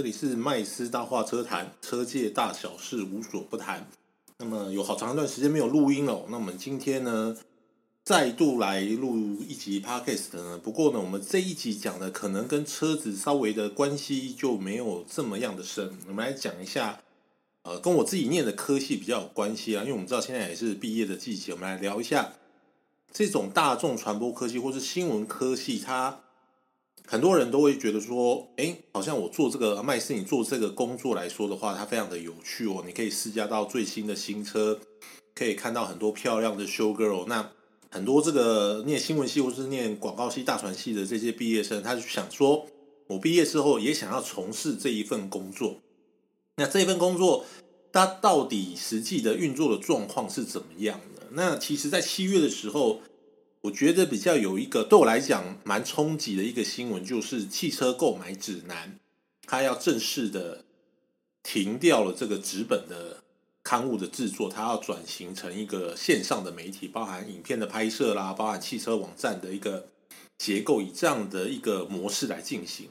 这里是麦斯大话车谈，车界大小事无所不谈。那么有好长一段时间没有录音了，那我们今天呢再度来录一集 podcast 呢。不过呢，我们这一集讲的可能跟车子稍微的关系就没有这么样的深。我们来讲一下，呃，跟我自己念的科系比较有关系啊，因为我们知道现在也是毕业的季节，我们来聊一下这种大众传播科技或是新闻科系，它。很多人都会觉得说，哎，好像我做这个麦斯，你做这个工作来说的话，它非常的有趣哦。你可以试驾到最新的新车，可以看到很多漂亮的 show girl。那很多这个念新闻系或是念广告系、大传系的这些毕业生，他就想说，我毕业之后也想要从事这一份工作。那这份工作，它到底实际的运作的状况是怎么样的？那其实，在七月的时候。我觉得比较有一个对我来讲蛮冲击的一个新闻，就是汽车购买指南，它要正式的停掉了这个纸本的刊物的制作，它要转型成一个线上的媒体，包含影片的拍摄啦，包含汽车网站的一个结构，以这样的一个模式来进行。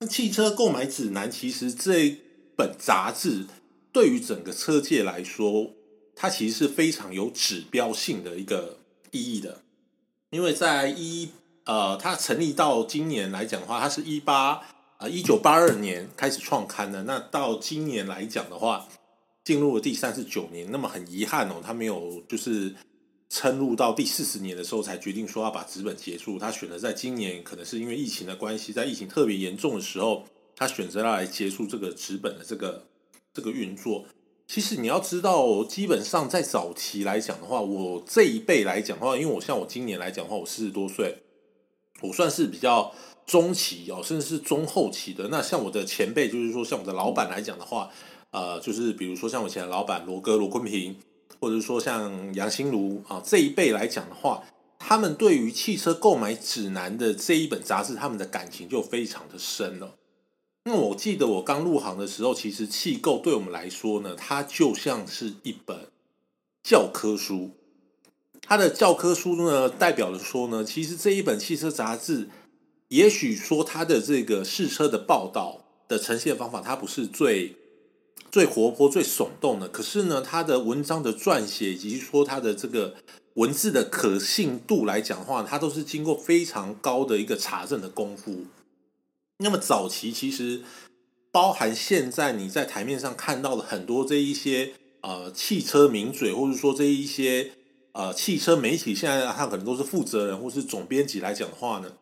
那汽车购买指南其实这本杂志对于整个车界来说，它其实是非常有指标性的一个意义的。因为在一呃，它成立到今年来讲的话，它是一八呃一九八二年开始创刊的。那到今年来讲的话，进入了第三十九年。那么很遗憾哦，他没有就是撑入到第四十年的时候才决定说要把纸本结束。他选择在今年，可能是因为疫情的关系，在疫情特别严重的时候，他选择要来结束这个纸本的这个这个运作。其实你要知道，基本上在早期来讲的话，我这一辈来讲的话，因为我像我今年来讲的话，我四十多岁，我算是比较中期哦，甚至是中后期的。那像我的前辈，就是说像我的老板来讲的话，呃，就是比如说像我以前的老板罗哥罗坤平，或者说像杨新如啊这一辈来讲的话，他们对于汽车购买指南的这一本杂志，他们的感情就非常的深了。那我记得我刚入行的时候，其实气构对我们来说呢，它就像是一本教科书。它的教科书中呢，代表了说呢，其实这一本汽车杂志，也许说它的这个试车的报道的呈现方法，它不是最最活泼、最耸动的。可是呢，它的文章的撰写以及说它的这个文字的可信度来讲的话，它都是经过非常高的一个查证的功夫。那么早期其实包含现在你在台面上看到的很多这一些呃汽车名嘴，或者说这一些呃汽车媒体，现在他可能都是负责人或是总编辑来讲的话呢，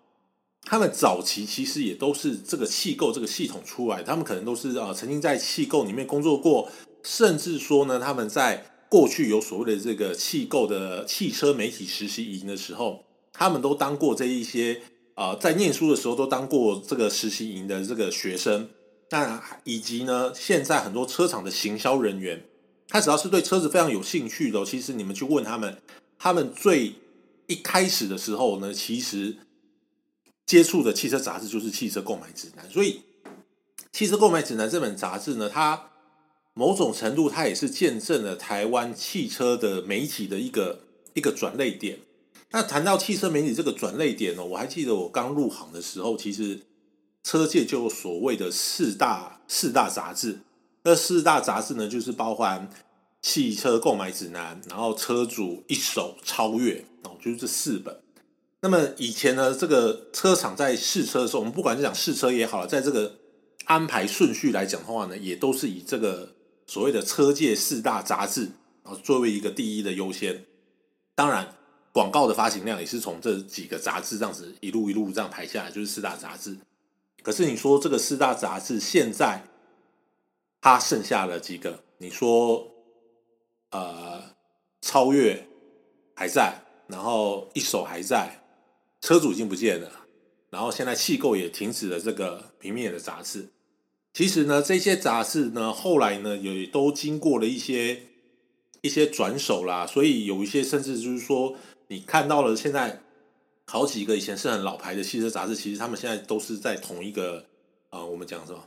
他们早期其实也都是这个气构这个系统出来，他们可能都是呃曾经在气构里面工作过，甚至说呢他们在过去有所谓的这个气构的汽车媒体实习营的时候，他们都当过这一些。啊，在念书的时候都当过这个实习营的这个学生，那以及呢，现在很多车厂的行销人员，他只要是对车子非常有兴趣的，其实你们去问他们，他们最一开始的时候呢，其实接触的汽车杂志就是《汽车购买指南》，所以《汽车购买指南》这本杂志呢，它某种程度它也是见证了台湾汽车的媒体的一个一个转类点。那谈到汽车媒体这个转类点呢，我还记得我刚入行的时候，其实车界就有所谓的四大四大杂志。那四大杂志呢，就是包含汽车购买指南，然后车主一手超越哦，就是这四本。那么以前呢，这个车厂在试车的时候，我们不管是讲试车也好，在这个安排顺序来讲的话呢，也都是以这个所谓的车界四大杂志啊作为一个第一的优先。当然。广告的发行量也是从这几个杂志这样子一路一路这样排下来，就是四大杂志。可是你说这个四大杂志现在它剩下了几个？你说呃，超越还在，然后一手还在，车主已经不见了，然后现在气构也停止了这个平面的杂志。其实呢，这些杂志呢，后来呢也都经过了一些一些转手啦，所以有一些甚至就是说。你看到了现在好几个以前是很老牌的汽车杂志，其实他们现在都是在同一个啊，我们讲什么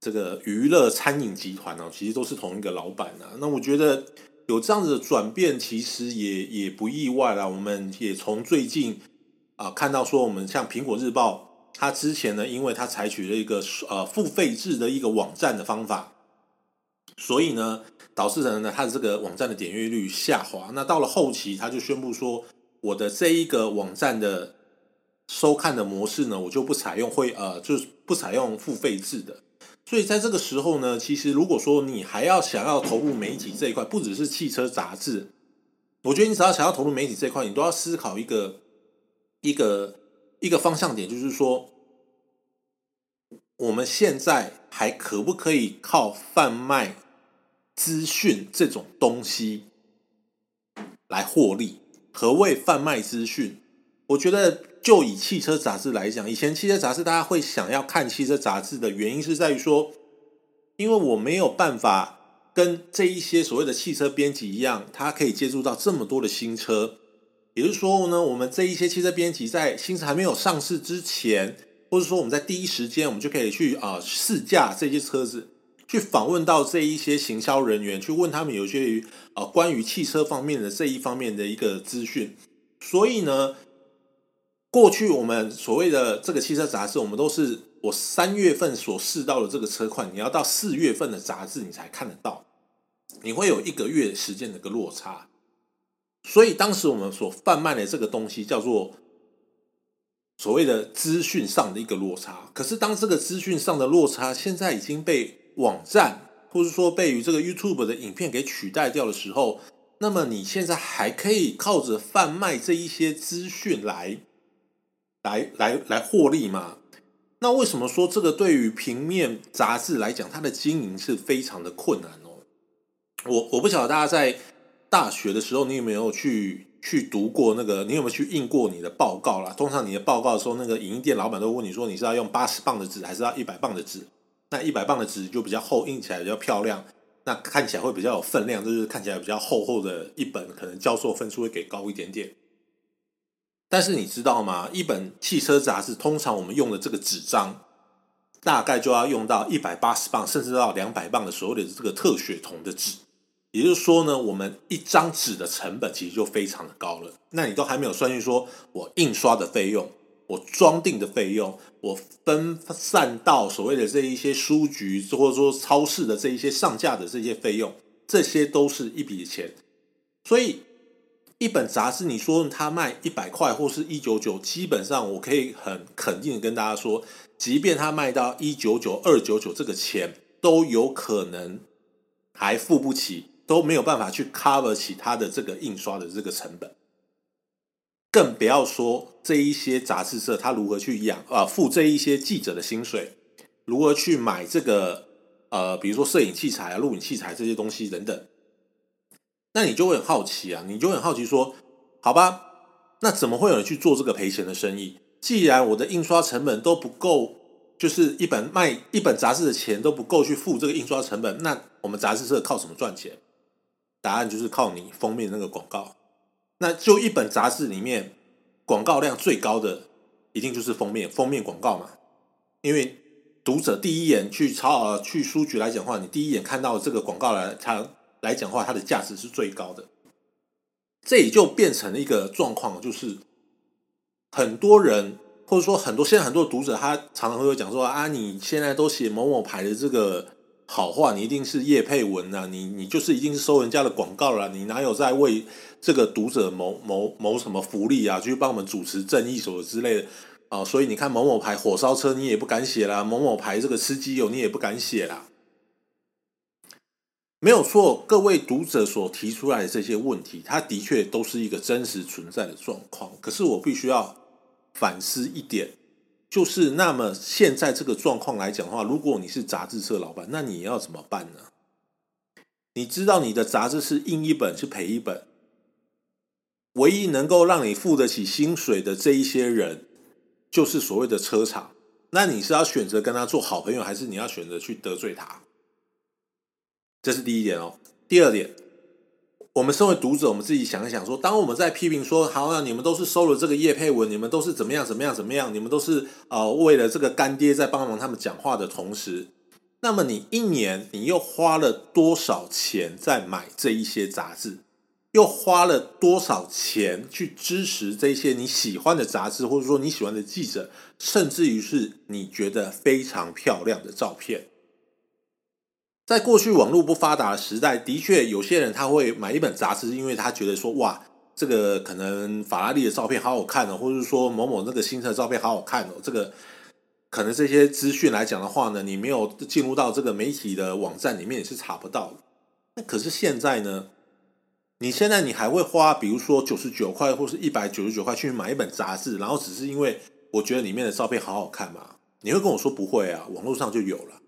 这个娱乐餐饮集团哦，其实都是同一个老板啊。那我觉得有这样子的转变，其实也也不意外啦。我们也从最近啊看到说，我们像苹果日报他之前呢，因为他采取了一个呃付费制的一个网站的方法，所以呢，导致了呢他的这个网站的点阅率下滑。那到了后期，他就宣布说，我的这一个网站的收看的模式呢，我就不采用会呃，就是不采用付费制的。所以在这个时候呢，其实如果说你还要想要投入媒体这一块，不只是汽车杂志，我觉得你只要想要投入媒体这一块，你都要思考一个一个。一个方向点就是说，我们现在还可不可以靠贩卖资讯这种东西来获利？何谓贩卖资讯？我觉得，就以汽车杂志来讲，以前汽车杂志大家会想要看汽车杂志的原因是在于说，因为我没有办法跟这一些所谓的汽车编辑一样，他可以接触到这么多的新车。也就是说呢，我们这一些汽车编辑在新车还没有上市之前，或者说我们在第一时间，我们就可以去啊试驾这些车子，去访问到这一些行销人员，去问他们有些于啊关于汽车方面的这一方面的一个资讯。所以呢，过去我们所谓的这个汽车杂志，我们都是我三月份所试到的这个车款，你要到四月份的杂志你才看得到，你会有一个月时间的一个落差。所以当时我们所贩卖的这个东西叫做所谓的资讯上的一个落差。可是当这个资讯上的落差现在已经被网站或是说被于这个 YouTube 的影片给取代掉的时候，那么你现在还可以靠着贩卖这一些资讯来来来来获利吗？那为什么说这个对于平面杂志来讲，它的经营是非常的困难哦？我我不晓得大家在。大学的时候，你有没有去去读过那个？你有没有去印过你的报告啦？通常你的报告的时候，那个影印店老板都问你说，你是要用八十磅的纸，还是要一百磅的纸？那一百磅的纸就比较厚，印起来比较漂亮，那看起来会比较有分量，就是看起来比较厚厚的一本，可能教授分数会给高一点点。但是你知道吗？一本汽车杂志，通常我们用的这个纸张，大概就要用到一百八十磅，甚至到两百磅的所谓的这个特血铜的纸。也就是说呢，我们一张纸的成本其实就非常的高了。那你都还没有算进说我印刷的费用、我装订的费用、我分散到所谓的这一些书局或者说超市的这一些上架的这些费用，这些都是一笔钱。所以一本杂志，你说它卖一百块或是一九九，基本上我可以很肯定的跟大家说，即便它卖到一九九、二九九，这个钱都有可能还付不起。都没有办法去 cover 起它的这个印刷的这个成本，更不要说这一些杂志社他如何去养啊付这一些记者的薪水，如何去买这个呃比如说摄影器材啊、录影器材这些东西等等，那你就会很好奇啊，你就很好奇说，好吧，那怎么会有人去做这个赔钱的生意？既然我的印刷成本都不够。就是一本卖一本杂志的钱都不够去付这个印刷成本，那我们杂志社靠什么赚钱？答案就是靠你封面那个广告，那就一本杂志里面广告量最高的，一定就是封面封面广告嘛。因为读者第一眼去抄去书局来讲话，你第一眼看到这个广告来，它来讲话，它的价值是最高的。这也就变成了一个状况，就是很多人或者说很多现在很多读者，他常常会讲说啊，你现在都写某某牌的这个。好话，你一定是叶佩文呐，你你就是一定是收人家的广告了，你哪有在为这个读者谋谋谋什么福利啊？去帮我们主持正义什么之类的啊？所以你看某某牌火烧车，你也不敢写啦；某某牌这个吃鸡油，你也不敢写啦。没有错，各位读者所提出来的这些问题，它的确都是一个真实存在的状况。可是我必须要反思一点。就是那么现在这个状况来讲的话，如果你是杂志社老板，那你要怎么办呢？你知道你的杂志是印一本是赔一本，唯一能够让你付得起薪水的这一些人，就是所谓的车厂。那你是要选择跟他做好朋友，还是你要选择去得罪他？这是第一点哦。第二点。我们身为读者，我们自己想一想，说当我们在批评说，好，那你们都是收了这个叶佩文，你们都是怎么样怎么样怎么样，你们都是呃为了这个干爹在帮忙他们讲话的同时，那么你一年你又花了多少钱在买这一些杂志？又花了多少钱去支持这些你喜欢的杂志，或者说你喜欢的记者，甚至于是你觉得非常漂亮的照片。在过去网络不发达的时代，的确有些人他会买一本杂志，因为他觉得说哇，这个可能法拉利的照片好好看哦，或者是说某某那个新车照片好好看哦。这个可能这些资讯来讲的话呢，你没有进入到这个媒体的网站里面，也是查不到的。那可是现在呢？你现在你还会花，比如说九十九块或是一百九十九块去买一本杂志，然后只是因为我觉得里面的照片好好看嘛？你会跟我说不会啊？网络上就有了。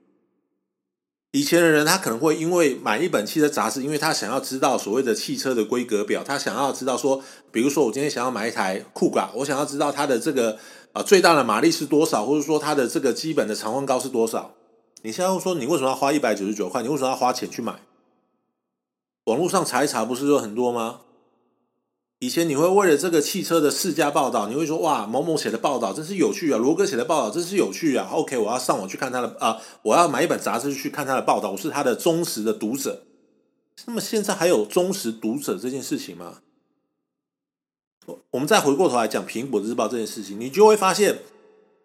以前的人，他可能会因为买一本汽车杂志，因为他想要知道所谓的汽车的规格表，他想要知道说，比如说我今天想要买一台酷狗，我想要知道它的这个啊最大的马力是多少，或者说它的这个基本的长宽高是多少。你现在说你为什么要花一百九十九块？你为什么要花钱去买？网络上查一查，不是有很多吗？以前你会为了这个汽车的试驾报道，你会说哇，某某写的报道真是有趣啊，罗哥写的报道真是有趣啊。OK，我要上网去看他的啊，我要买一本杂志去看他的报道，我是他的忠实的读者。那么现在还有忠实读者这件事情吗？我们再回过头来讲苹果日报这件事情，你就会发现，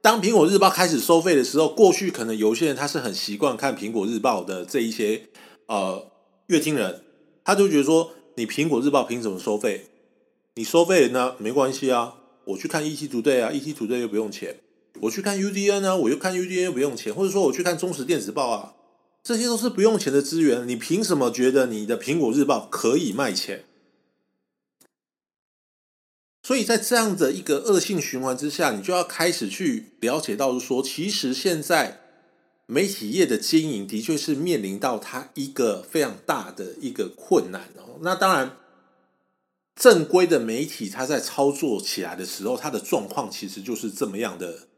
当苹果日报开始收费的时候，过去可能有些人他是很习惯看苹果日报的这一些呃乐听人，他就觉得说，你苹果日报凭什么收费？你收费呢没关系啊，我去看 ET Today 啊，ET Today 又不用钱；我去看 UDN 啊，我又看 UDN 又不用钱；或者说我去看中时电子报啊，这些都是不用钱的资源。你凭什么觉得你的苹果日报可以卖钱？所以在这样的一个恶性循环之下，你就要开始去了解到说，其实现在媒体业的经营的确是面临到它一个非常大的一个困难哦。那当然。正规的媒体，它在操作起来的时候，它的状况其实就是这么样的，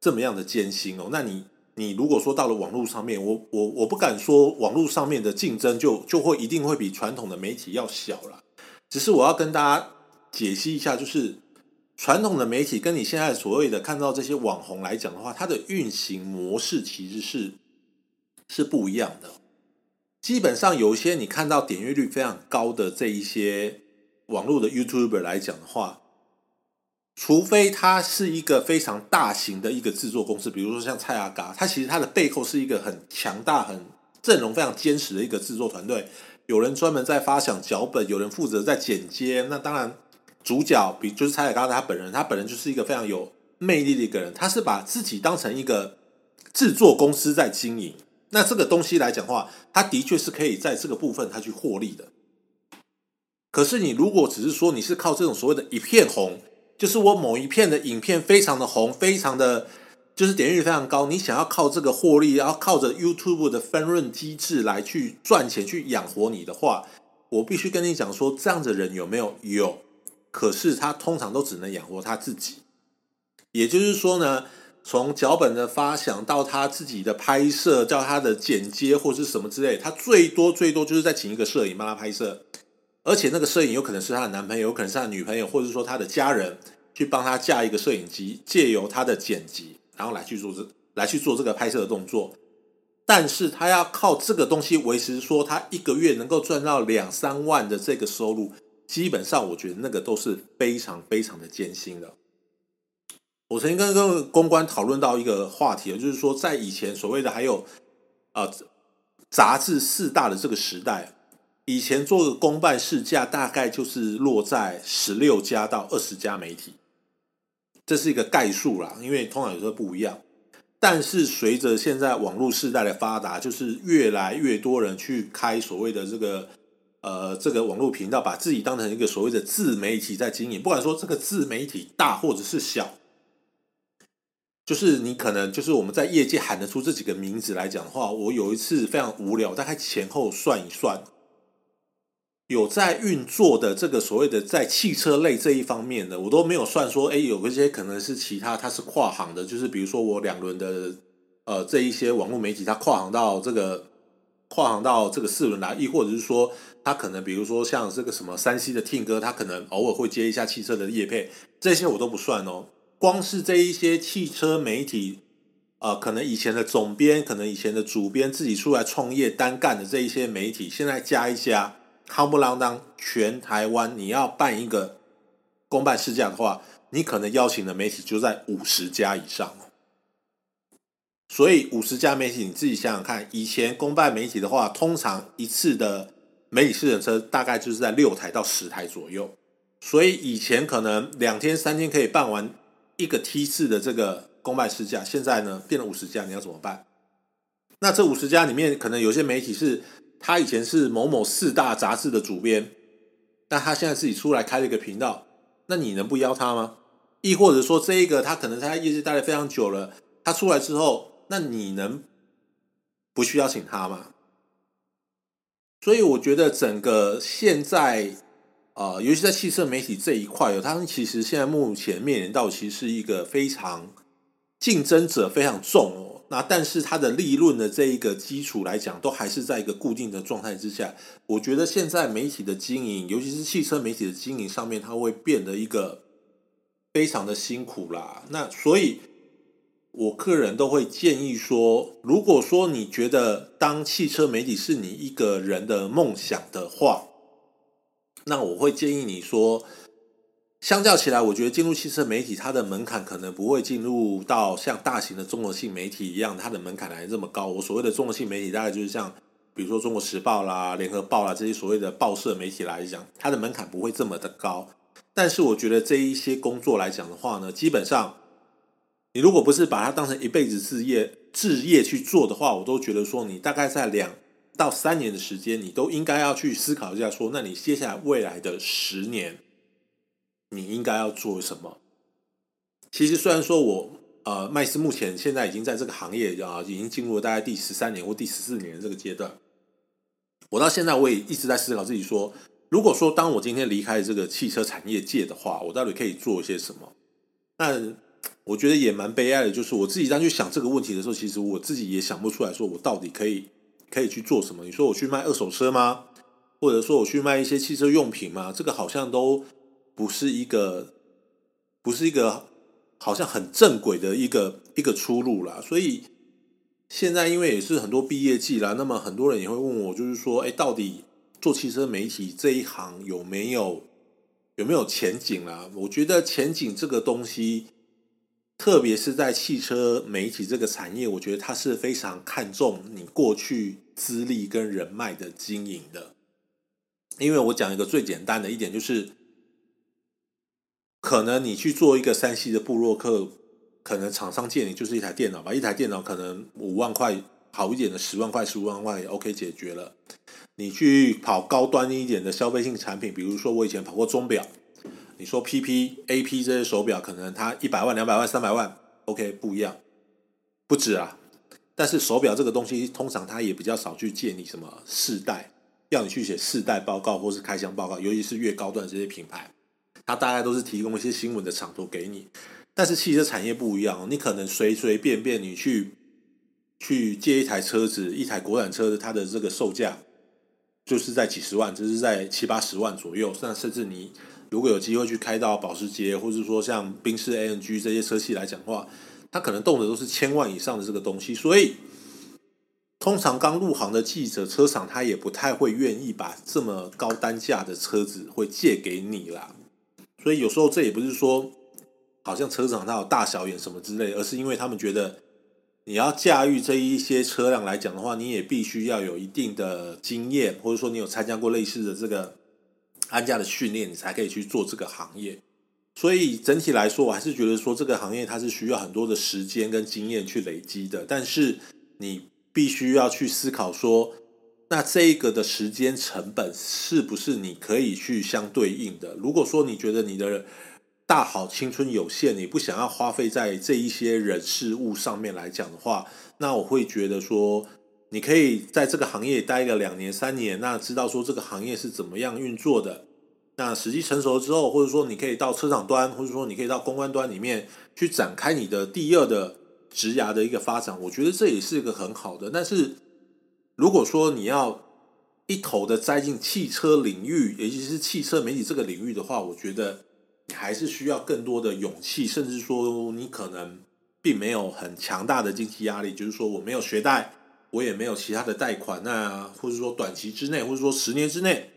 这么样的艰辛哦。那你，你如果说到了网络上面，我我我不敢说网络上面的竞争就就会一定会比传统的媒体要小了。只是我要跟大家解析一下，就是传统的媒体跟你现在所谓的看到这些网红来讲的话，它的运行模式其实是是不一样的。基本上有一些你看到点阅率非常高的这一些。网络的 YouTuber 来讲的话，除非他是一个非常大型的一个制作公司，比如说像蔡阿嘎，他其实他的背后是一个很强大、很阵容非常坚实的一个制作团队，有人专门在发想脚本，有人负责在剪接。那当然，主角比就是蔡阿嘎他本人，他本人就是一个非常有魅力的一个人，他是把自己当成一个制作公司在经营。那这个东西来讲的话，他的确是可以在这个部分他去获利的。可是你如果只是说你是靠这种所谓的一片红，就是我某一片的影片非常的红，非常的，就是点击率非常高，你想要靠这个获利，然后靠着 YouTube 的分润机制来去赚钱去养活你的话，我必须跟你讲说，这样的人有没有？有，可是他通常都只能养活他自己。也就是说呢，从脚本的发想到他自己的拍摄，到他的剪接或是什么之类，他最多最多就是在请一个摄影帮他拍摄。而且那个摄影有可能是她的男朋友，有可能是她女朋友，或者说她的家人去帮她架一个摄影机，借由她的剪辑，然后来去做这来去做这个拍摄的动作。但是她要靠这个东西维持，说她一个月能够赚到两三万的这个收入，基本上我觉得那个都是非常非常的艰辛的。我曾经跟跟公关讨论到一个话题，就是说在以前所谓的还有啊杂志四大的这个时代。以前做个公办试驾，大概就是落在十六家到二十家媒体，这是一个概数啦。因为通常有时候不一样，但是随着现在网络时代的发达，就是越来越多人去开所谓的这个呃这个网络频道，把自己当成一个所谓的自媒体在经营。不管说这个自媒体大或者是小，就是你可能就是我们在业界喊得出这几个名字来讲的话，我有一次非常无聊，大概前后算一算。有在运作的这个所谓的在汽车类这一方面的，我都没有算说，哎，有一些可能是其他，它是跨行的，就是比如说我两轮的，呃，这一些网络媒体，它跨行到这个跨行到这个四轮来，亦或者是说，它可能比如说像这个什么山西的听歌，它可能偶尔会接一下汽车的业配，这些我都不算哦。光是这一些汽车媒体，呃，可能以前的总编，可能以前的主编自己出来创业单干的这一些媒体，现在加一加。夯不啷当全台湾你要办一个公办试驾的话，你可能邀请的媒体就在五十家以上。所以五十家媒体，你自己想想看，以前公办媒体的话，通常一次的媒体试乘车大概就是在六台到十台左右。所以以前可能两天三天可以办完一个梯次的这个公办试驾，现在呢变了五十家，你要怎么办？那这五十家里面，可能有些媒体是他以前是某某四大杂志的主编，但他现在自己出来开了一个频道，那你能不邀他吗？亦或者说这一个他可能在业界待了非常久了，他出来之后。那你能不去邀请他吗？所以我觉得整个现在啊，尤其在汽车媒体这一块，他们其实现在目前面临到其实是一个非常竞争者非常重哦。那但是它的利润的这一个基础来讲，都还是在一个固定的状态之下。我觉得现在媒体的经营，尤其是汽车媒体的经营上面，它会变得一个非常的辛苦啦。那所以。我个人都会建议说，如果说你觉得当汽车媒体是你一个人的梦想的话，那我会建议你说，相较起来，我觉得进入汽车媒体，它的门槛可能不会进入到像大型的综合性媒体一样，它的门槛来这么高。我所谓的综合性媒体，大概就是像比如说《中国时报》啦、《联合报》啦这些所谓的报社媒体来讲，它的门槛不会这么的高。但是我觉得这一些工作来讲的话呢，基本上。你如果不是把它当成一辈子事业、置业去做的话，我都觉得说，你大概在两到三年的时间，你都应该要去思考一下，说，那你接下来未来的十年，你应该要做什么？其实虽然说我呃，麦斯目前现在已经在这个行业啊，已经进入了大概第十三年或第十四年这个阶段，我到现在我也一直在思考自己说，如果说当我今天离开这个汽车产业界的话，我到底可以做些什么？那。我觉得也蛮悲哀的，就是我自己当去想这个问题的时候，其实我自己也想不出来，说我到底可以可以去做什么？你说我去卖二手车吗？或者说我去卖一些汽车用品吗？这个好像都不是一个不是一个好像很正轨的一个一个出路啦。所以现在因为也是很多毕业季啦，那么很多人也会问我，就是说，哎，到底做汽车媒体这一行有没有有没有前景啦？我觉得前景这个东西。特别是在汽车媒体这个产业，我觉得它是非常看重你过去资历跟人脉的经营的。因为我讲一个最简单的一点，就是可能你去做一个山西的布洛克，可能厂商借你就是一台电脑吧，一台电脑可能五万块，好一点的十万块、十五万块也 OK 解决了。你去跑高端一点的消费性产品，比如说我以前跑过钟表。你说 P P A P 这些手表，可能它一百万、两百万、三百万，OK 不一样，不止啊。但是手表这个东西，通常它也比较少去借你什么试戴，要你去写试戴报告或是开箱报告，尤其是越高端这些品牌，它大概都是提供一些新闻的场图给你。但是汽车产业不一样，你可能随随便便你去去借一台车子，一台国产车的它的这个售价就是在几十万，就是在七八十万左右，那甚至你。如果有机会去开到保时捷，或者说像宾士 A N G 这些车系来讲话，它可能动的都是千万以上的这个东西，所以通常刚入行的记者、车厂，他也不太会愿意把这么高单价的车子会借给你啦。所以有时候这也不是说好像车厂它有大小眼什么之类，而是因为他们觉得你要驾驭这一些车辆来讲的话，你也必须要有一定的经验，或者说你有参加过类似的这个。安家的训练，你才可以去做这个行业。所以整体来说，我还是觉得说这个行业它是需要很多的时间跟经验去累积的。但是你必须要去思考说，那这一个的时间成本是不是你可以去相对应的？如果说你觉得你的大好青春有限，你不想要花费在这一些人事物上面来讲的话，那我会觉得说。你可以在这个行业待个两年三年，那知道说这个行业是怎么样运作的。那时机成熟之后，或者说你可以到车厂端，或者说你可以到公关端里面去展开你的第二的职涯的一个发展。我觉得这也是一个很好的。但是如果说你要一头的栽进汽车领域，尤其是汽车媒体这个领域的话，我觉得你还是需要更多的勇气，甚至说你可能并没有很强大的经济压力，就是说我没有学贷。我也没有其他的贷款，那或者说短期之内，或者说十年之内，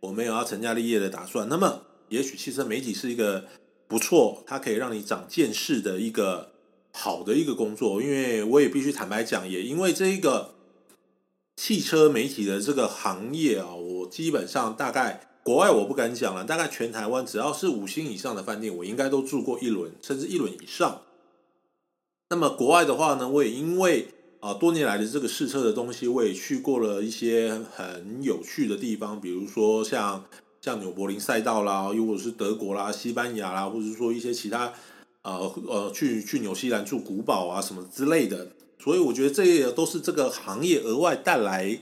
我没有要成家立业的打算。那么，也许汽车媒体是一个不错，它可以让你长见识的一个好的一个工作。因为我也必须坦白讲，也因为这一个汽车媒体的这个行业啊，我基本上大概国外我不敢讲了，大概全台湾只要是五星以上的饭店，我应该都住过一轮，甚至一轮以上。那么国外的话呢，我也因为啊多年来的这个试车的东西，我也去过了一些很有趣的地方，比如说像像纽柏林赛道啦，又或者是德国啦、西班牙啦，或者是说一些其他呃呃去去纽西兰住古堡啊什么之类的。所以我觉得这些都是这个行业额外带来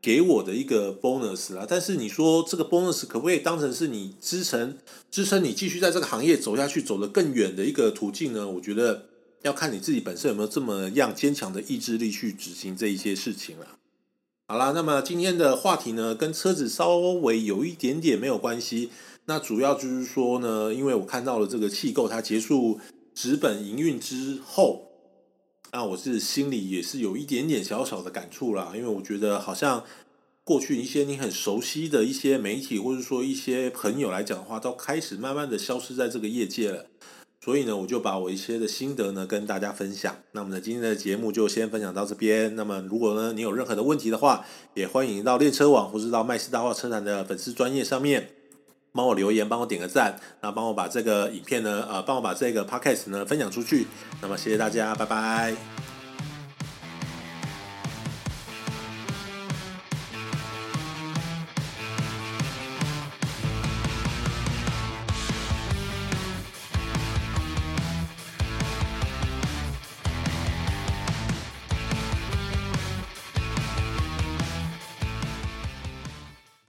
给我的一个 bonus 啦。但是你说这个 bonus 可不可以当成是你支撑支撑你继续在这个行业走下去、走得更远的一个途径呢？我觉得。要看你自己本身有没有这么样坚强的意志力去执行这一些事情了。好啦，那么今天的话题呢，跟车子稍微有一点点没有关系。那主要就是说呢，因为我看到了这个气构它结束纸本营运之后，那我是心里也是有一点点小小的感触啦。因为我觉得好像过去一些你很熟悉的一些媒体或者说一些朋友来讲的话，都开始慢慢的消失在这个业界了。所以呢，我就把我一些的心得呢跟大家分享。那么呢，今天的节目就先分享到这边。那么如果呢你有任何的问题的话，也欢迎到练车网或是到麦斯大话车坛的粉丝专业上面帮我留言，帮我点个赞，那帮我把这个影片呢，呃，帮我把这个 podcast 呢分享出去。那么谢谢大家，拜拜。